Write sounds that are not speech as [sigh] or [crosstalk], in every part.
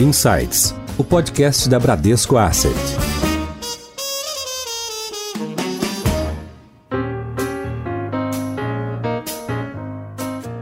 Insights, o podcast da Bradesco Asset.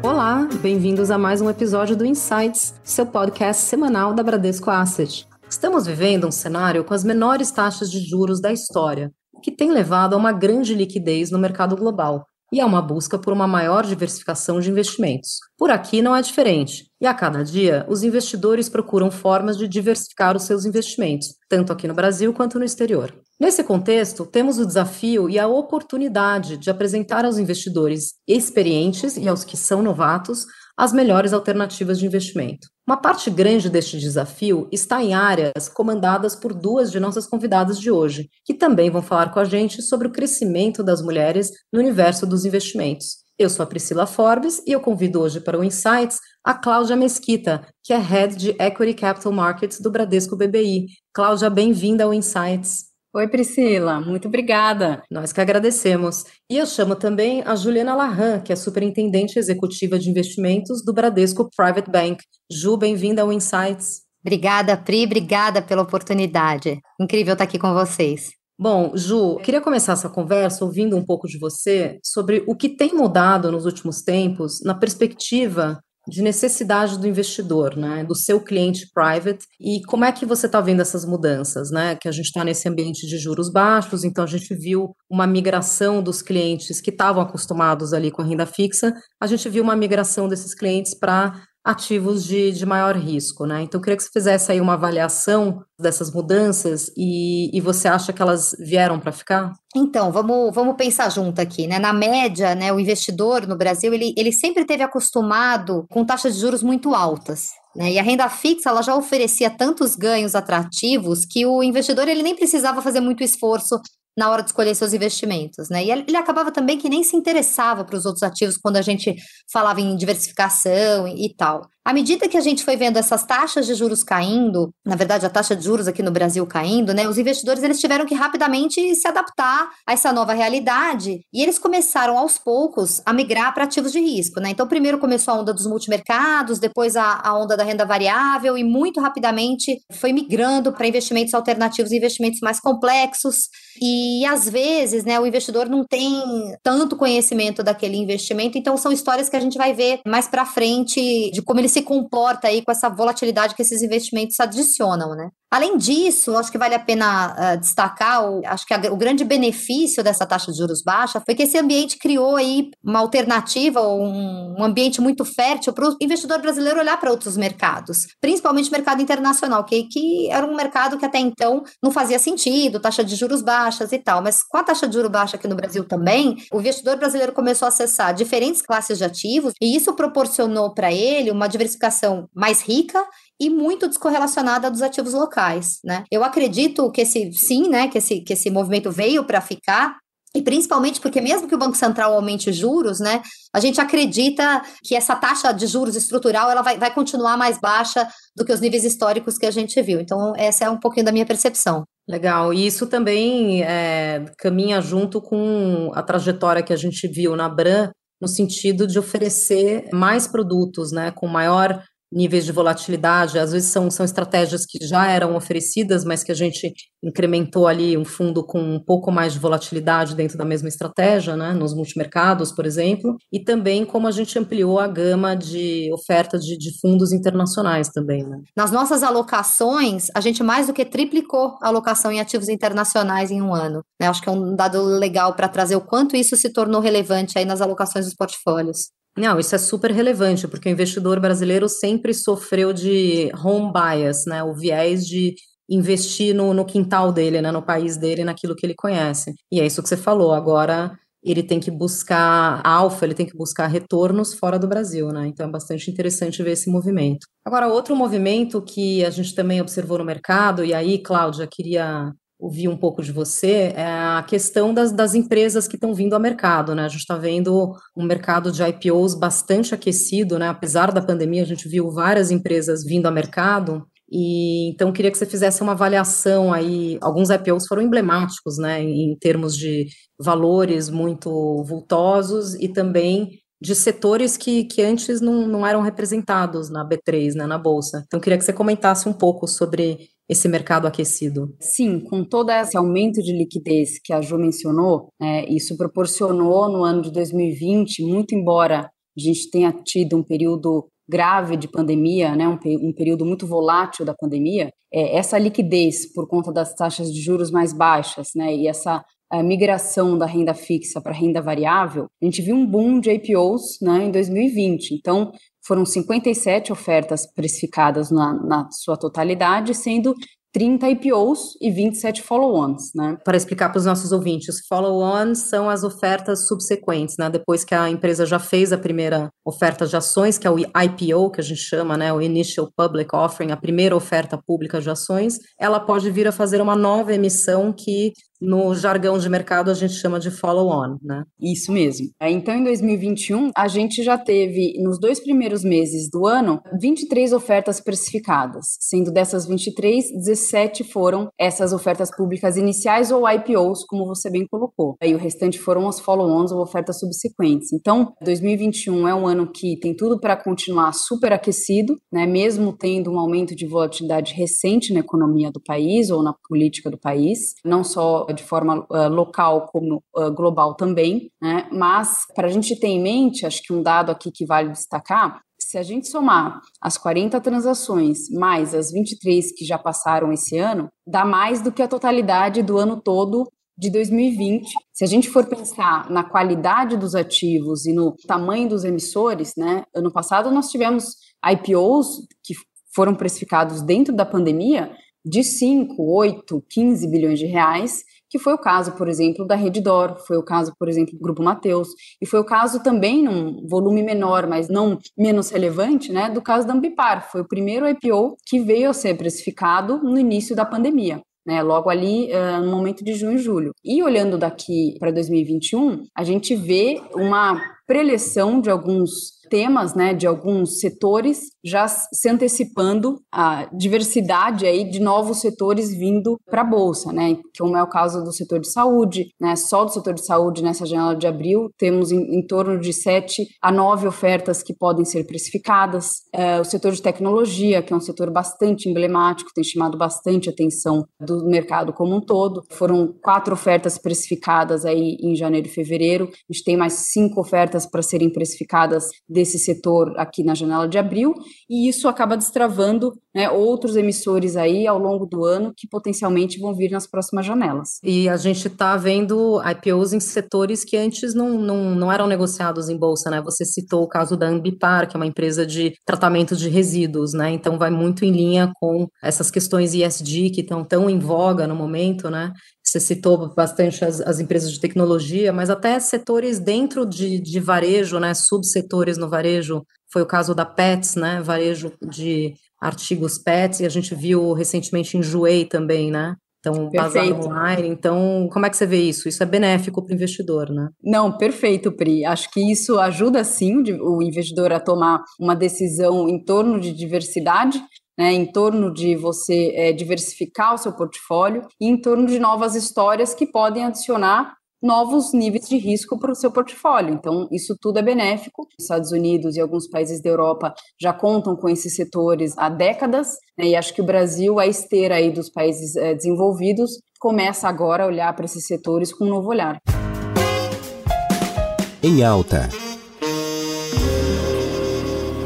Olá, bem-vindos a mais um episódio do Insights, seu podcast semanal da Bradesco Asset. Estamos vivendo um cenário com as menores taxas de juros da história, o que tem levado a uma grande liquidez no mercado global e a uma busca por uma maior diversificação de investimentos. Por aqui não é diferente, e a cada dia os investidores procuram formas de diversificar os seus investimentos, tanto aqui no Brasil quanto no exterior. Nesse contexto, temos o desafio e a oportunidade de apresentar aos investidores experientes e aos que são novatos as melhores alternativas de investimento. Uma parte grande deste desafio está em áreas comandadas por duas de nossas convidadas de hoje, que também vão falar com a gente sobre o crescimento das mulheres no universo dos investimentos. Eu sou a Priscila Forbes e eu convido hoje para o Insights a Cláudia Mesquita, que é Head de Equity Capital Markets do Bradesco BBI. Cláudia, bem-vinda ao Insights. Oi, Priscila, muito obrigada. Nós que agradecemos. E eu chamo também a Juliana Larran, que é superintendente executiva de investimentos do Bradesco Private Bank. Ju, bem-vinda ao Insights. Obrigada, Pri, obrigada pela oportunidade. Incrível estar aqui com vocês. Bom, Ju, queria começar essa conversa ouvindo um pouco de você sobre o que tem mudado nos últimos tempos na perspectiva de necessidade do investidor, né, do seu cliente private, e como é que você está vendo essas mudanças, né, que a gente está nesse ambiente de juros baixos, então a gente viu uma migração dos clientes que estavam acostumados ali com a renda fixa, a gente viu uma migração desses clientes para ativos de, de maior risco, né? Então, eu queria que você fizesse aí uma avaliação dessas mudanças e, e você acha que elas vieram para ficar? Então, vamos, vamos pensar junto aqui, né? Na média, né, o investidor no Brasil, ele, ele sempre teve acostumado com taxas de juros muito altas. Né? E a renda fixa ela já oferecia tantos ganhos atrativos que o investidor ele nem precisava fazer muito esforço na hora de escolher seus investimentos, né? E ele acabava também que nem se interessava para os outros ativos quando a gente falava em diversificação e, e tal. À medida que a gente foi vendo essas taxas de juros caindo, na verdade a taxa de juros aqui no Brasil caindo, né, os investidores eles tiveram que rapidamente se adaptar a essa nova realidade e eles começaram aos poucos a migrar para ativos de risco, né? Então primeiro começou a onda dos multimercados, depois a, a onda da renda variável e muito rapidamente foi migrando para investimentos alternativos, investimentos mais complexos e às vezes, né, o investidor não tem tanto conhecimento daquele investimento, então são histórias que a gente vai ver mais para frente de como eles se comporta aí com essa volatilidade que esses investimentos adicionam, né? Além disso, acho que vale a pena uh, destacar, o, acho que a, o grande benefício dessa taxa de juros baixa foi que esse ambiente criou aí uma alternativa, um, um ambiente muito fértil para o investidor brasileiro olhar para outros mercados, principalmente o mercado internacional, que, que era um mercado que até então não fazia sentido, taxa de juros baixas e tal, mas com a taxa de juros baixa aqui no Brasil também, o investidor brasileiro começou a acessar diferentes classes de ativos e isso proporcionou para ele uma diversificação mais rica e muito descorrelacionada dos ativos locais, né? Eu acredito que esse sim, né, que esse, que esse movimento veio para ficar, e principalmente porque mesmo que o Banco Central aumente juros, né, a gente acredita que essa taxa de juros estrutural ela vai, vai continuar mais baixa do que os níveis históricos que a gente viu. Então, essa é um pouquinho da minha percepção. Legal, e isso também é, caminha junto com a trajetória que a gente viu na Bran, no sentido de oferecer mais produtos, né, com maior níveis de volatilidade, às vezes são, são estratégias que já eram oferecidas, mas que a gente incrementou ali um fundo com um pouco mais de volatilidade dentro da mesma estratégia, né, nos multimercados, por exemplo, e também como a gente ampliou a gama de oferta de, de fundos internacionais também. Né. Nas nossas alocações, a gente mais do que triplicou a alocação em ativos internacionais em um ano. Né, acho que é um dado legal para trazer o quanto isso se tornou relevante aí nas alocações dos portfólios. Não, isso é super relevante, porque o investidor brasileiro sempre sofreu de home bias, né? O viés de investir no, no quintal dele, né? no país dele, naquilo que ele conhece. E é isso que você falou. Agora ele tem que buscar alfa, ele tem que buscar retornos fora do Brasil, né? Então é bastante interessante ver esse movimento. Agora, outro movimento que a gente também observou no mercado, e aí, Cláudia, queria ouvir um pouco de você é a questão das, das empresas que estão vindo ao mercado, né? A gente está vendo um mercado de IPOs bastante aquecido, né? Apesar da pandemia, a gente viu várias empresas vindo ao mercado. E então queria que você fizesse uma avaliação aí. Alguns IPOs foram emblemáticos, né, em termos de valores muito vultosos e também de setores que, que antes não, não eram representados na B3, né, na Bolsa. Então, queria que você comentasse um pouco sobre esse mercado aquecido? Sim, com todo esse aumento de liquidez que a Ju mencionou, é, isso proporcionou no ano de 2020, muito embora a gente tenha tido um período grave de pandemia, né, um, um período muito volátil da pandemia, é, essa liquidez por conta das taxas de juros mais baixas, né, e essa migração da renda fixa para renda variável, a gente viu um boom de IPOs né, em 2020. Então, foram 57 ofertas precificadas na, na sua totalidade, sendo 30 IPOs e 27 follow-ons, né? Para explicar para os nossos ouvintes, follow-ons são as ofertas subsequentes, né? Depois que a empresa já fez a primeira oferta de ações, que é o IPO, que a gente chama, né? O Initial Public Offering, a primeira oferta pública de ações, ela pode vir a fazer uma nova emissão que no jargão de mercado a gente chama de follow-on, né? Isso mesmo. É, então, em 2021, a gente já teve, nos dois primeiros meses do ano, 23 ofertas precificadas, sendo dessas 23, 17 foram essas ofertas públicas iniciais ou IPOs, como você bem colocou. Aí o restante foram as follow-ons ou ofertas subsequentes. Então, 2021 é um ano que tem tudo para continuar superaquecido, né? Mesmo tendo um aumento de volatilidade recente na economia do país ou na política do país, não só de forma uh, local como uh, global também, né? Mas para a gente ter em mente, acho que um dado aqui que vale destacar, se a gente somar as 40 transações mais as 23 que já passaram esse ano, dá mais do que a totalidade do ano todo de 2020. Se a gente for pensar na qualidade dos ativos e no tamanho dos emissores, né? Ano passado nós tivemos IPOs que foram precificados dentro da pandemia de 5, 8, 15 bilhões de reais que foi o caso, por exemplo, da Reddor, foi o caso, por exemplo, do Grupo Mateus, e foi o caso também, num volume menor, mas não menos relevante, né, do caso da Ambipar, foi o primeiro IPO que veio a ser precificado no início da pandemia. Né, logo ali uh, no momento de junho e julho. E olhando daqui para 2021, a gente vê uma preleção de alguns temas, né, de alguns setores já se antecipando a diversidade aí de novos setores vindo para a bolsa, né, como é o caso do setor de saúde, né, só do setor de saúde nessa janela de abril temos em, em torno de sete a nove ofertas que podem ser precificadas, é, o setor de tecnologia, que é um setor bastante emblemático, tem chamado bastante atenção do mercado como um todo, foram quatro ofertas precificadas aí em janeiro e fevereiro, a gente tem mais cinco ofertas para serem precificadas desse setor aqui na janela de abril, e isso acaba destravando né, outros emissores aí ao longo do ano que potencialmente vão vir nas próximas janelas. E a gente está vendo IPOs em setores que antes não, não, não eram negociados em bolsa, né? Você citou o caso da Ambipar, que é uma empresa de tratamento de resíduos, né? Então vai muito em linha com essas questões ESG que estão tão em voga no momento, né? Você citou bastante as, as, empresas de tecnologia, mas até setores dentro de, de varejo, né, subsetores no varejo. Foi o caso da Pets, né, varejo de artigos Pets, e a gente viu recentemente em Juei também, né? Então, bazar online. Então, como é que você vê isso? Isso é benéfico para o investidor, né? Não, perfeito, Pri. Acho que isso ajuda sim o investidor a tomar uma decisão em torno de diversidade, né, em torno de você é, diversificar o seu portfólio e em torno de novas histórias que podem adicionar novos níveis de risco para o seu portfólio. Então, isso tudo é benéfico. Os Estados Unidos e alguns países da Europa já contam com esses setores há décadas, né, e acho que o Brasil, a esteira aí dos países é, desenvolvidos, começa agora a olhar para esses setores com um novo olhar. Em alta.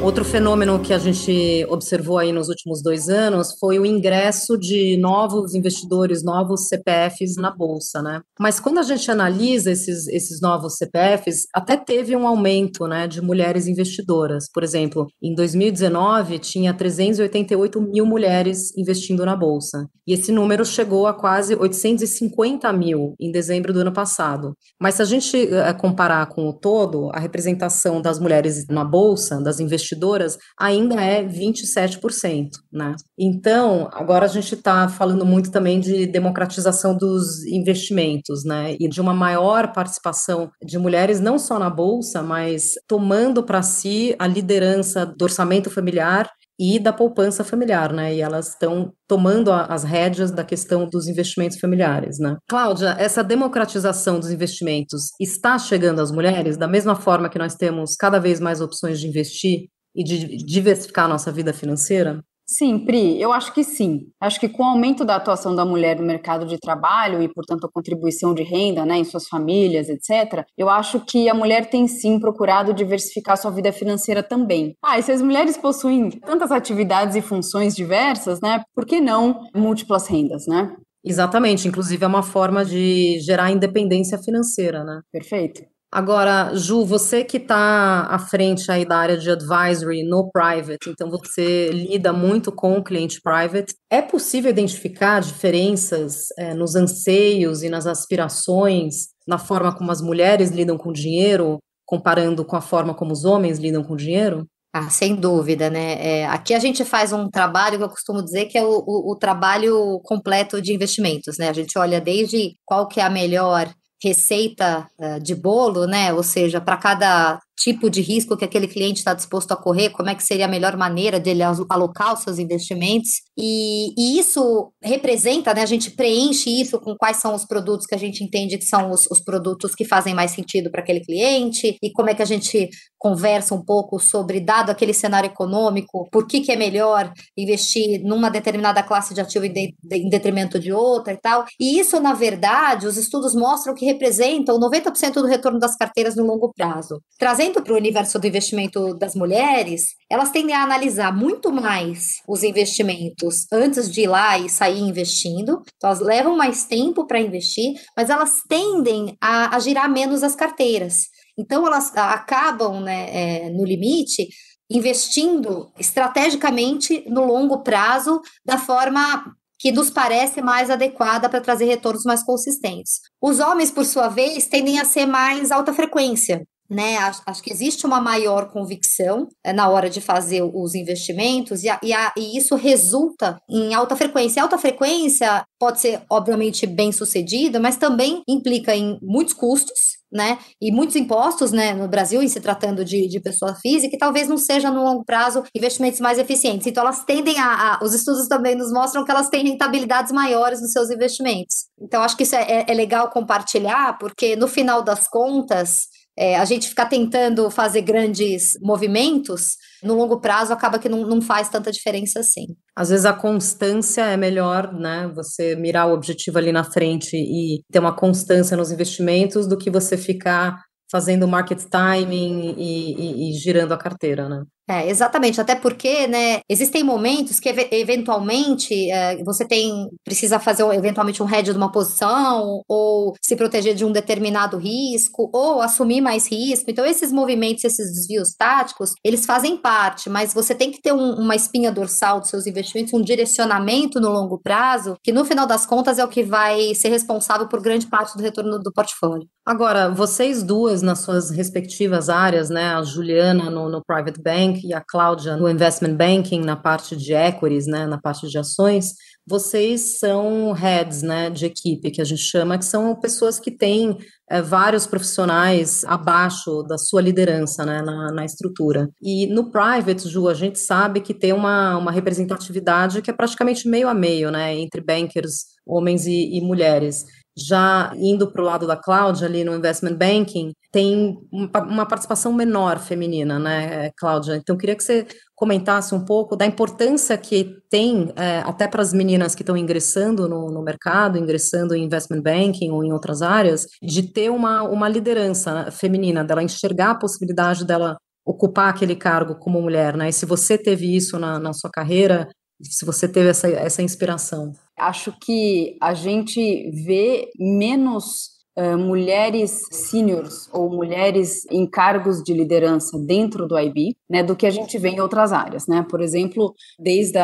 Outro fenômeno que a gente observou aí nos últimos dois anos foi o ingresso de novos investidores, novos CPFs na Bolsa, né? Mas quando a gente analisa esses, esses novos CPFs, até teve um aumento né, de mulheres investidoras. Por exemplo, em 2019 tinha 388 mil mulheres investindo na Bolsa. E esse número chegou a quase 850 mil em dezembro do ano passado. Mas se a gente eh, comparar com o todo, a representação das mulheres na Bolsa, das investidoras, investidoras ainda é 27%, né? Então, agora a gente está falando muito também de democratização dos investimentos, né? E de uma maior participação de mulheres não só na bolsa, mas tomando para si a liderança do orçamento familiar e da poupança familiar, né? E elas estão tomando a, as rédeas da questão dos investimentos familiares, né? Cláudia, essa democratização dos investimentos está chegando às mulheres da mesma forma que nós temos cada vez mais opções de investir e de diversificar a nossa vida financeira? Sim, Pri, eu acho que sim. Acho que com o aumento da atuação da mulher no mercado de trabalho e, portanto, a contribuição de renda né, em suas famílias, etc., eu acho que a mulher tem sim procurado diversificar sua vida financeira também. Ah, e se as mulheres possuem tantas atividades e funções diversas, né, por que não múltiplas rendas, né? Exatamente, inclusive é uma forma de gerar independência financeira, né? Perfeito. Agora, Ju, você que está à frente aí da área de advisory no private, então você lida muito com o cliente private, é possível identificar diferenças é, nos anseios e nas aspirações, na forma como as mulheres lidam com dinheiro, comparando com a forma como os homens lidam com dinheiro? Ah, sem dúvida, né? É, aqui a gente faz um trabalho que eu costumo dizer que é o, o, o, trabalho completo de investimentos, né? A gente olha desde qual que é a melhor receita uh, de bolo, né? Ou seja, para cada tipo de risco que aquele cliente está disposto a correr, como é que seria a melhor maneira de ele alocar os seus investimentos. E, e, isso representa, né? A gente preenche isso com quais são os produtos que a gente entende que são os, os produtos que fazem mais sentido para aquele cliente, e como é que a gente conversa um pouco sobre, dado aquele cenário econômico, por que, que é melhor investir numa determinada classe de ativo em, de, em detrimento de outra e tal. E isso, na verdade, os estudos mostram que representam 90% do retorno das carteiras no longo prazo. Trazendo trazendo para o universo do investimento das mulheres, elas tendem a analisar muito mais os investimentos antes de ir lá e sair investindo. Então, elas levam mais tempo para investir, mas elas tendem a, a, girar menos as carteiras. Então, elas acabam, né, é, no limite, investindo estrategicamente no longo prazo, da forma que nos parece mais adequada para trazer retornos mais consistentes. Os homens, por sua vez, tendem a ser mais alta frequência né? Acho, acho, que existe uma maior convicção é, na hora de fazer os investimentos e, a, e, a, e, isso resulta em alta frequência. alta frequência pode ser, obviamente, bem sucedida, mas também implica em muitos custos. Né? E muitos impostos, né, no Brasil, em se tratando de, de pessoa física, e talvez não seja no longo prazo investimentos mais eficientes. Então, elas tendem a, a, Os estudos também nos mostram que elas têm rentabilidades maiores nos seus investimentos. Então, acho que isso é, é, é legal compartilhar, porque no final das contas, é, a gente ficar tentando fazer grandes movimentos, no longo prazo acaba que não, não faz tanta diferença assim. Às vezes a constância é melhor, né? Você mirar o objetivo ali na frente e ter uma constância nos investimentos do que você ficar fazendo market timing e, e, e girando a carteira, né? É, exatamente, até porque, né, existem momentos que eventualmente é, você tem precisa fazer eventualmente um hedge de uma posição ou se proteger de um determinado risco ou assumir mais risco. Então esses movimentos, esses desvios táticos, eles fazem parte, mas você tem que ter um, uma espinha dorsal dos seus investimentos, um direcionamento no longo prazo, que no final das contas é o que vai ser responsável por grande parte do retorno do portfólio. Agora, vocês duas nas suas respectivas áreas, né, a Juliana no, no private bank e a Cláudia no investment banking, na parte de equities, né, na parte de ações, vocês são heads, né, de equipe, que a gente chama, que são pessoas que têm é, vários profissionais abaixo da sua liderança, né, na, na, estrutura. E no private, Ju, a gente sabe que tem uma, uma representatividade que é praticamente meio a meio, né, entre bankers, homens e, e mulheres já indo para o lado da Cláudia, ali no investment banking, tem uma participação menor feminina, né, Cláudia? Então, queria que você comentasse um pouco da importância que tem, é, até para as meninas que estão ingressando no, no, mercado, ingressando em investment banking ou em outras áreas, de ter uma, uma liderança feminina, dela enxergar a possibilidade dela ocupar aquele cargo como mulher, né? E se você teve isso na, na sua carreira, se você teve essa, essa inspiração acho que a gente vê menos uh, mulheres seniors ou mulheres em cargos de liderança dentro do IB, né, do que a gente vê em outras áreas, né? Por exemplo, desde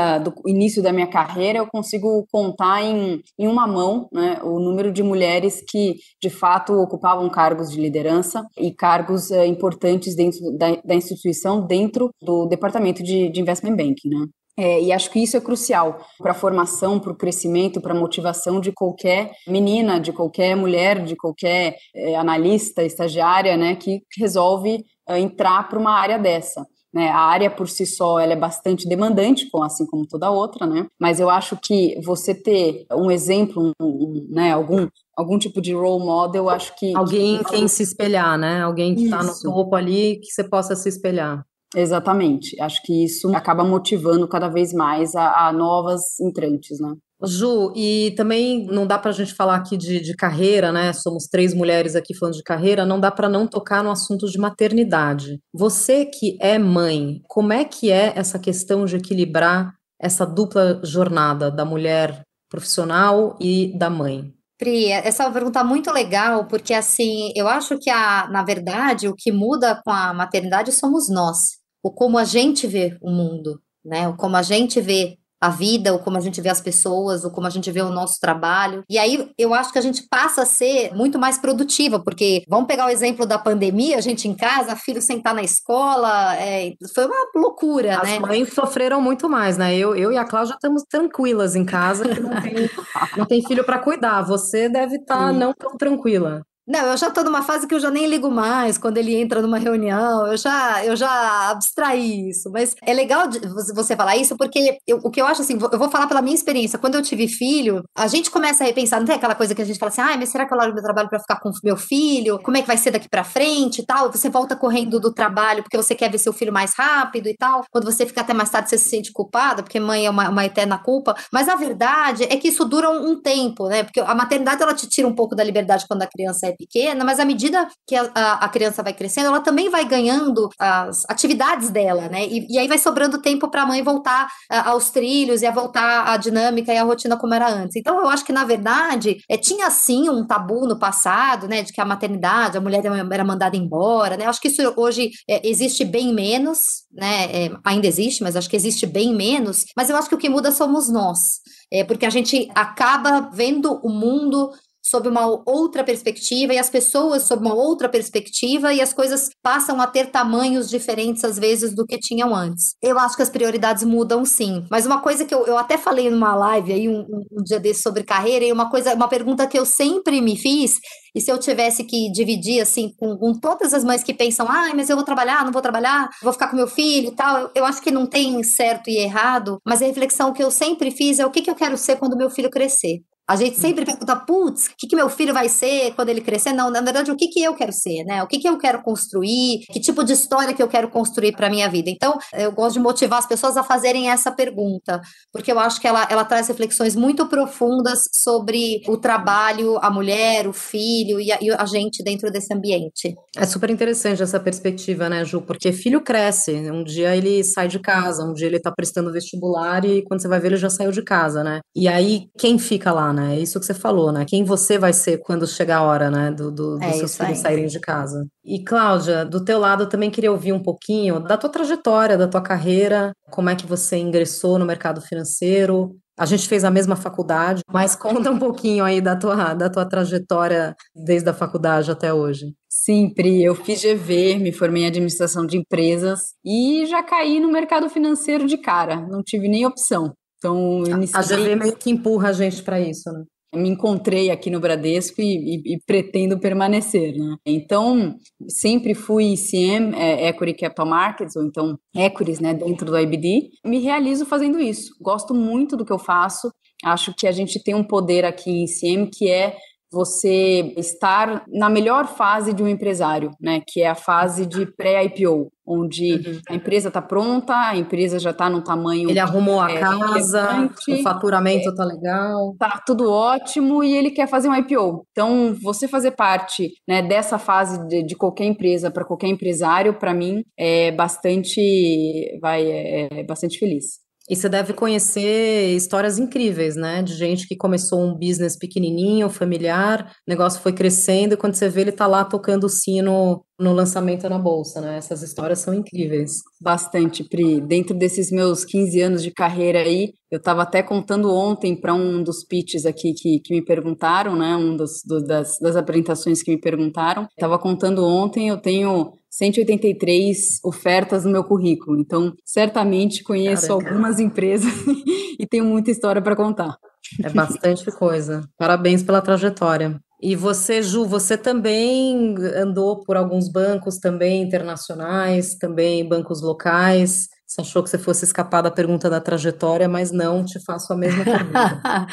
o início da minha carreira, eu consigo contar em, em uma mão, né, o número de mulheres que, de fato, ocupavam cargos de liderança e cargos uh, importantes dentro da, da, instituição, dentro do departamento de, de investment banking, né? É, e acho que isso é crucial para a formação, para o crescimento, para a motivação de qualquer menina, de qualquer mulher, de qualquer é, analista, estagiária, né, que resolve é, entrar para uma área dessa. né? A área por si só ela é bastante demandante, assim como toda outra, né? Mas eu acho que você ter um exemplo, um, um, né, algum algum tipo de role model, eu acho que alguém que... quem se espelhar, né? Alguém que está no topo ali que você possa se espelhar. Exatamente. Acho que isso acaba motivando cada vez mais a, a novas entrantes, né? Ju, e também não dá para a gente falar aqui de, de, carreira, né? Somos três mulheres aqui falando de carreira, não dá para não tocar no assunto de maternidade. Você que é mãe, como é que é essa questão de equilibrar essa dupla jornada da mulher profissional e da mãe? Pri, essa é uma pergunta muito legal, porque assim, eu acho que a, na verdade, o que muda com a maternidade somos nós, o como a gente vê o mundo, né? O como a gente vê a vida, ou como a gente vê as pessoas, ou como a gente vê o nosso trabalho. E aí eu acho que a gente passa a ser muito mais produtiva, porque vamos pegar o exemplo da pandemia, a gente em casa, filho sentar na escola, é, foi uma loucura, as né? As mães sofreram muito mais, né? Eu, eu e a Cláudia estamos tranquilas em casa, que não tem, [laughs] não tem filho para cuidar. Você deve estar tá não tão tranquila. Não, eu já estou numa fase que eu já nem ligo mais quando ele entra numa reunião, eu já, eu já abstraí isso. Mas é legal você falar isso, porque eu, o que eu acho assim, eu vou falar pela minha experiência. Quando eu tive filho, a gente começa a repensar, não tem aquela coisa que a gente fala assim, ah, mas será que eu largo meu trabalho para ficar com meu filho? Como é que vai ser daqui para frente e tal? Você volta correndo do trabalho porque você quer ver seu filho mais rápido e tal. Quando você fica até mais tarde, você se sente culpada, porque mãe é uma, uma eterna culpa. Mas a verdade é que isso dura um, um tempo, né? Porque a maternidade, ela te tira um pouco da liberdade quando a criança é pequena, mas à medida que a, a, criança vai crescendo, ela também vai ganhando as atividades dela, né? E, e aí vai sobrando tempo para a mãe voltar a, aos trilhos e a voltar à dinâmica e à rotina como era antes. Então, eu acho que, na verdade, é, tinha sim um tabu no passado, né? De que a maternidade, a mulher era mandada embora, né? Acho que isso hoje é, existe bem menos, né? É, ainda existe, mas acho que existe bem menos. Mas eu acho que o que muda somos nós. É porque a gente acaba vendo o mundo sob uma outra perspectiva e as pessoas sob uma outra perspectiva e as coisas passam a ter tamanhos diferentes às vezes do que tinham antes. Eu acho que as prioridades mudam sim. Mas uma coisa que eu, eu até falei numa live aí um, um dia desse sobre carreira e uma coisa, uma pergunta que eu sempre me fiz e se eu tivesse que dividir assim com, com todas as mães que pensam, ah, mas eu vou trabalhar, não vou trabalhar, vou ficar com meu filho e tal, eu, eu acho que não tem certo e errado, mas a reflexão que eu sempre fiz é o que, que eu quero ser quando meu filho crescer. A gente sempre pergunta, putz, o que, que meu filho vai ser quando ele crescer? Não, na verdade, o que, que eu quero ser, né? O que, que eu quero construir? Que tipo de história que eu quero construir para minha vida? Então, eu gosto de motivar as pessoas a fazerem essa pergunta, porque eu acho que ela, ela traz reflexões muito profundas sobre o trabalho, a mulher, o filho e a, e a gente dentro desse ambiente. É super interessante essa perspectiva, né, Ju? Porque filho cresce, um dia ele sai de casa, um dia ele tá prestando vestibular e quando você vai ver ele já saiu de casa, né? E aí, quem fica lá, né? É isso que você falou, né? Quem você vai ser quando chegar a hora, né? Do, do, é dos seus filhos aí. saírem de casa. E, Cláudia, do teu lado, eu também queria ouvir um pouquinho da tua trajetória, da tua carreira, como é que você ingressou no mercado financeiro, a gente fez a mesma faculdade, mas [laughs] conta um pouquinho aí da tua, da tua trajetória desde a faculdade até hoje. Sim, Pri, eu fiz GV, me formei em administração de empresas e já caí no mercado financeiro de cara, não tive nem opção. Então. A GV meio que empurra a gente para isso, né? me encontrei aqui no Bradesco e, e, e, pretendo permanecer, né? Então, sempre fui CM, é, Equity Capital Markets, ou então Equities, né, dentro do IBD. Me realizo fazendo isso. Gosto muito do que eu faço. Acho que a gente tem um poder aqui em CM que é você estar na melhor fase de um empresário, né? Que é a fase de pré-IPO, onde uhum. a empresa está pronta, a empresa já está no tamanho. Ele arrumou a é, casa, o faturamento está é, legal. Tá tudo ótimo e ele quer fazer um IPO. Então, você fazer parte né, dessa fase de, de qualquer empresa para qualquer empresário, para mim, é bastante, vai, é, é bastante feliz. E você deve conhecer histórias incríveis, né? De gente que começou um business pequenininho, familiar, o negócio foi crescendo e quando você vê ele tá lá tocando o sino no lançamento na bolsa, né? Essas histórias são incríveis. Bastante, Pri. Dentro desses meus 15 anos de carreira aí, eu estava até contando ontem para um dos pitches aqui que, que me perguntaram, né? Um dos, do, das, das apresentações que me perguntaram. Estava contando ontem, eu tenho 183 ofertas no meu currículo. Então, certamente conheço Caraca. algumas empresas [laughs] e tenho muita história para contar. É bastante coisa. Parabéns pela trajetória. E você, Ju, você também andou por alguns bancos também internacionais, também bancos locais. Você achou que você fosse escapar da pergunta da trajetória, mas não, te faço a mesma [laughs] pergunta.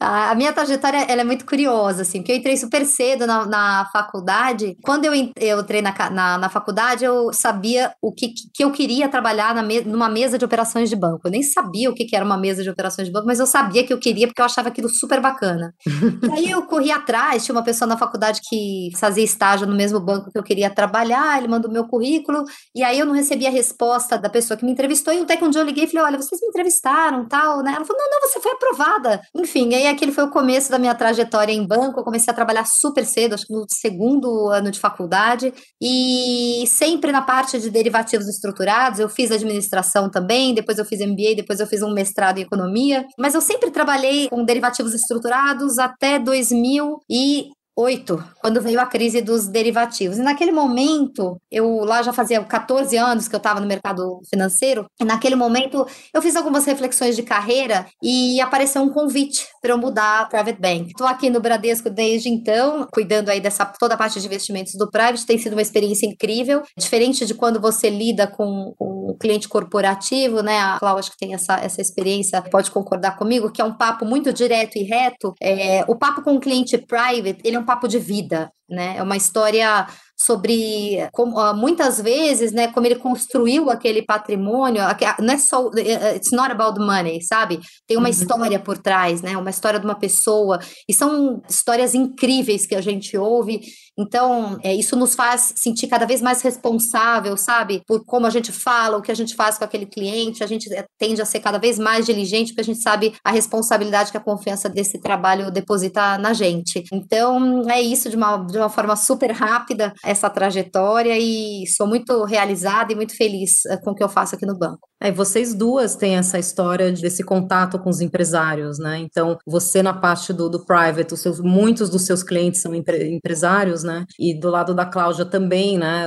a minha trajetória ela é muito curiosa, assim, porque eu entrei super cedo na, na faculdade. Quando eu, entrei na, na, na, faculdade, eu sabia o que, que eu queria trabalhar na me, numa mesa de operações de banco. Eu nem sabia o que, que era uma mesa de operações de banco, mas eu sabia que eu queria porque eu achava aquilo super bacana. [laughs] aí eu corri atrás, tinha uma pessoa na faculdade que fazia estágio no mesmo banco que eu queria trabalhar, ele mandou meu currículo, e aí eu não recebia a resposta da pessoa pessoa que me entrevistou, e até que um dia eu liguei e falei, olha, vocês me entrevistaram, tal, né? Ela falou, não, não, você foi aprovada. Enfim, aí aquele foi o começo da minha trajetória em banco, eu comecei a trabalhar super cedo, acho que no segundo ano de faculdade, e sempre na parte de derivativos estruturados, eu fiz administração também, depois eu fiz MBA, depois eu fiz um mestrado em economia, mas eu sempre trabalhei com derivativos estruturados até 2000 e oito, quando veio a crise dos derivativos. E naquele momento, eu lá já fazia 14 anos que eu estava no mercado financeiro, e naquele momento eu fiz algumas reflexões de carreira e apareceu um convite para eu mudar a Private Bank. Estou aqui no Bradesco desde então, cuidando aí dessa toda a parte de investimentos do Private, tem sido uma experiência incrível, diferente de quando você lida com o cliente corporativo, né? A Cláudia acho que tem essa, essa experiência, pode concordar comigo, que é um papo muito direto e reto. É, o papo com o cliente private, ele é um papo de vida, né? É uma história sobre como, ah, muitas vezes, né, como ele construiu aquele patrimônio, não é só eh, eh, it's not about money, sabe? Tem uma uhum. história por trás, né? Uma história de uma pessoa e são histórias incríveis que a gente ouve então, é, isso nos faz sentir cada vez mais responsável, sabe? Por como a gente fala, o que a gente faz com aquele cliente. A gente tende a ser cada vez mais diligente, porque a gente sabe a responsabilidade que a confiança desse trabalho deposita na gente. Então, é isso de uma, de uma forma super rápida, essa trajetória, e sou muito realizada e muito feliz é, com o que eu faço aqui no banco. É, vocês duas têm essa história desse contato com os empresários, né? Então, você na parte do, do private, os seus, muitos dos seus clientes são empre, empresários, né? E do lado da Cláudia também, né?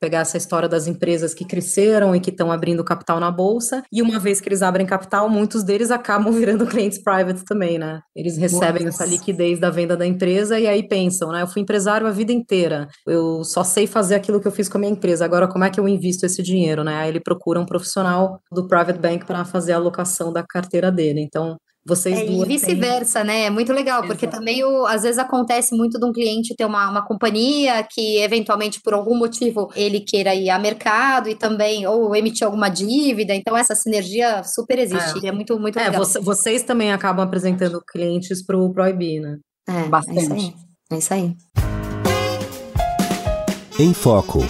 Pegar essa história das empresas que cresceram e que estão abrindo capital na bolsa. E uma vez que eles abrem capital, muitos deles acabam [laughs] virando clientes private também, né? Eles recebem Nossa. essa liquidez da venda da empresa e aí pensam, né? Eu fui empresário a vida inteira. Eu só sei fazer aquilo que eu fiz com a minha empresa. Agora, como é que eu invisto esse dinheiro, né? Aí ele procura um profissional do private bank para fazer a alocação da carteira dele. Então, vocês é, duas. E vice-versa, têm... né? É muito legal, porque Exato. também o, às vezes acontece muito de um cliente ter uma, uma companhia que, eventualmente, por algum motivo, ele queira ir a mercado e também, ou emitir alguma dívida. Então, essa sinergia super existe. É, é muito, muito é, legal. Você, vocês também acabam apresentando clientes para o Proibir, né? É, Bastante. É isso aí. É isso aí. Em Foco.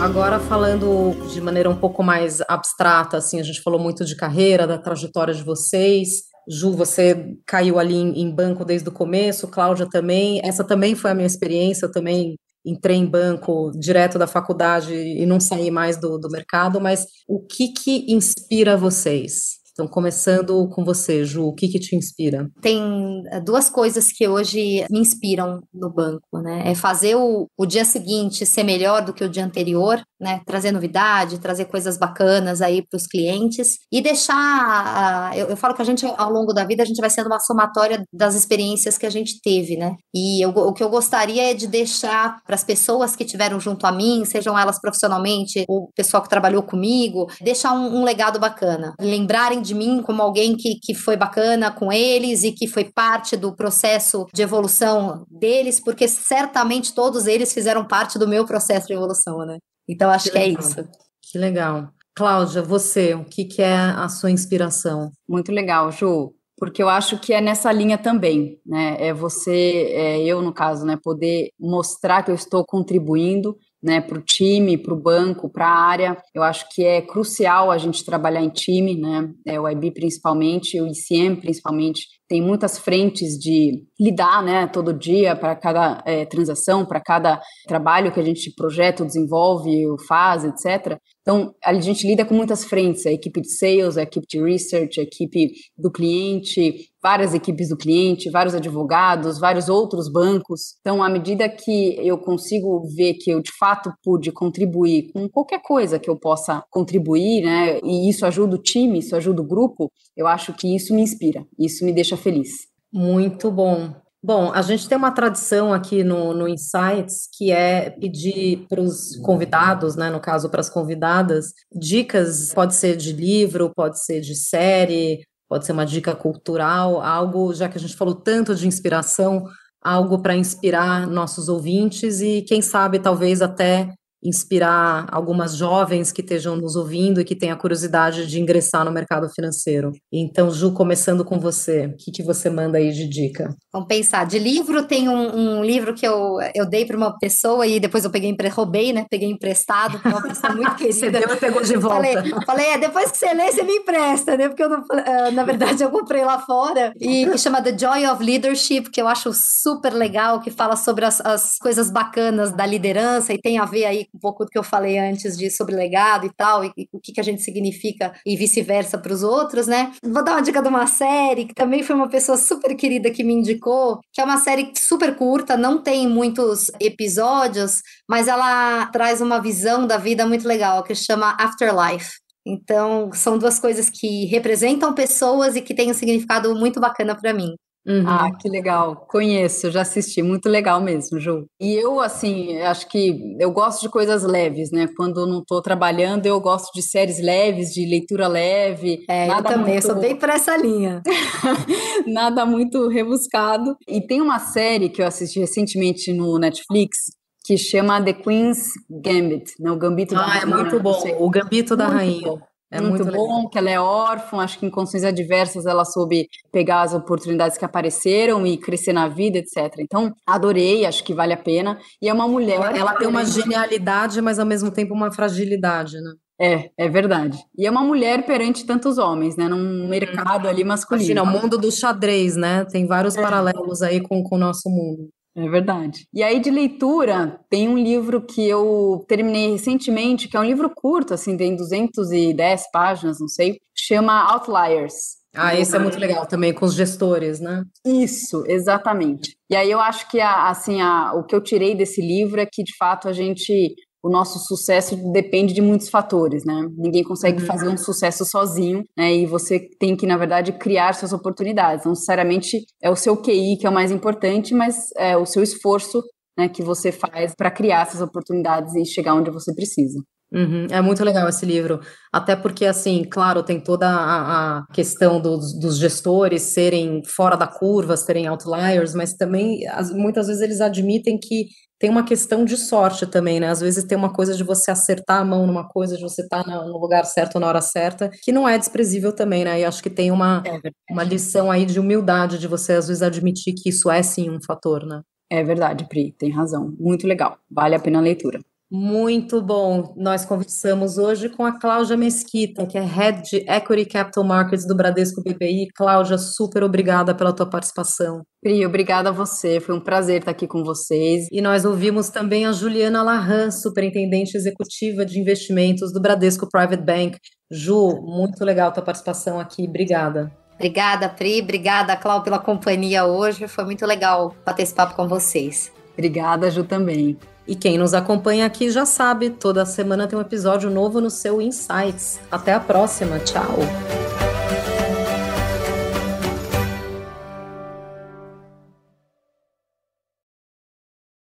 Agora falando de maneira um pouco mais abstrata, assim, a gente falou muito de carreira, da trajetória de vocês. Ju, você caiu ali em, banco desde o começo, Cláudia também. Essa também foi a minha experiência, eu também entrei em banco direto da faculdade e não saí mais do, do mercado, mas o que que inspira vocês? Então, começando com você, Ju, o que, que te inspira? Tem eh, duas coisas que hoje me inspiram no banco, né? É fazer o, o dia seguinte ser melhor do que o dia anterior, né? Trazer novidade, trazer coisas bacanas aí para os clientes e deixar. Eu, eu, falo que a gente, ao longo da vida, a gente vai sendo uma somatória das experiências que a gente teve, né? E eu, o que eu gostaria é de deixar para as pessoas que tiveram junto a mim, sejam elas profissionalmente, o pessoal que trabalhou comigo, deixar um, um legado bacana. Lembrarem de mim como alguém que, que foi bacana com eles e que foi parte do processo de evolução deles, porque certamente todos eles fizeram parte do meu processo de evolução, né? Então acho que, que é isso. Que legal. Cláudia, você, o que, que é a sua inspiração? Muito legal, Ju porque eu acho que é nessa linha também, né? É você, é eu no caso, né, poder mostrar que eu estou contribuindo né, para o time, para o banco, para a área. Eu acho que é crucial a gente trabalhar em time, né, é, o IB principalmente, o ICM principalmente, tem muitas frentes de lidar, né, todo dia para cada é, transação, para cada trabalho que a gente projeta, desenvolve, faz, etc. Então, a gente lida com muitas frentes, a equipe de sales, a equipe de research, a equipe do cliente, várias equipes do cliente, vários advogados, vários outros bancos. Então, à medida que eu consigo ver que eu de fato pude contribuir com qualquer coisa que eu possa contribuir, né, e isso ajuda o time, isso ajuda o grupo, eu acho que isso me inspira, isso me deixa feliz. Muito bom. Bom, a gente tem uma tradição aqui no, no Insights que é pedir para os convidados, né, no caso para as convidadas, dicas, pode ser de livro, pode ser de série, pode ser uma dica cultural, algo, já que a gente falou tanto de inspiração, algo para inspirar nossos ouvintes e, quem sabe, talvez até inspirar algumas jovens que estejam nos ouvindo e que tenham a curiosidade de ingressar no mercado financeiro. Então, Ju, começando com você, o que, que você manda aí de dica? Vamos pensar. De livro, tem um, um livro que eu, eu dei para uma pessoa e depois eu peguei, roubei, né? Peguei emprestado para uma pessoa muito [laughs] querida. você deu e pegou de volta. Falei, falei, é, depois que você lê, você me empresta, né? Porque eu não, uh, na verdade eu comprei lá fora. E [laughs] que chama The Joy of Leadership, que eu acho super legal, que fala sobre as, as coisas bacanas da liderança e tem a ver aí um pouco do que eu falei antes de sobre legado e tal, e, e o que, que a gente significa e vice-versa para os outros, né? Vou dar uma dica de uma série que também foi uma pessoa super querida que me indicou, que é uma série super curta, não tem muitos episódios, mas ela traz uma visão da vida muito legal, que chama Afterlife. Então, são duas coisas que representam pessoas e que têm um significado muito bacana para mim. Uhum. Ah, que legal. Conheço, já assisti. Muito legal mesmo, Ju. E eu, assim, acho que eu gosto de coisas leves, né? Quando não estou trabalhando, eu gosto de séries leves, de leitura leve. É, nada eu também, muito... eu sou bem para essa linha. [laughs] nada muito rebuscado. E tem uma série que eu assisti recentemente no Netflix, que chama The Queen's Gambit, né? O Gambito ah, da Rainha. Ah, é muito bom. O Gambito da muito Rainha. Bom. É muito, muito bom, que ela é órfã, acho que em condições adversas ela soube pegar as oportunidades que apareceram e crescer na vida, etc. Então, adorei, acho que vale a pena. E é uma mulher. Ela tem uma genialidade, mas ao mesmo tempo uma fragilidade, né? É, é verdade. E é uma mulher perante tantos homens, né? Num uhum. mercado ali masculino. Imagina, o mundo do xadrez, né? Tem vários é. paralelos aí com, com o nosso mundo. É verdade. E aí, de leitura, tem um livro que eu terminei recentemente, que é um livro curto, assim, tem 210 páginas, não sei, chama Outliers. Ah, esse é muito legal também, com os gestores, né? Isso, exatamente. E aí eu acho que, a, assim, a, o que eu tirei desse livro é que, de fato, a gente o nosso sucesso depende de muitos fatores, né? Ninguém consegue uhum. fazer um sucesso sozinho, né? E você tem que, na verdade, criar suas oportunidades. Não necessariamente é o seu QI que é o mais importante, mas é o seu esforço né, que você faz para criar essas oportunidades e chegar onde você precisa. Uhum, é muito legal esse livro, até porque, assim, claro, tem toda a, a questão dos, dos, gestores serem fora da curva, serem outliers, mas também, as, muitas vezes, eles admitem que tem uma questão de sorte também, né? Às vezes tem uma coisa de você acertar a mão numa coisa, de você estar tá no lugar certo na hora certa, que não é desprezível também, né? E acho que tem uma, é uma lição aí de humildade, de você, às vezes, admitir que isso é sim um fator, né? É verdade, Pri, tem razão. Muito legal. Vale a pena a leitura. Muito bom. Nós conversamos hoje com a Cláudia Mesquita, que é Head de Equity Capital Markets do Bradesco BPI. Cláudia, super obrigada pela tua participação. Pri, obrigada a você. Foi um prazer estar aqui com vocês. E nós ouvimos também a Juliana Larran, superintendente executiva de investimentos do Bradesco Private Bank. Ju, muito legal tua participação aqui. Obrigada. Obrigada, Pri. Obrigada, Cláudia, pela companhia hoje. Foi muito legal bater esse papo com vocês. Obrigada, Ju, também. E quem nos acompanha aqui já sabe, toda semana tem um episódio novo no seu Insights. Até a próxima, tchau!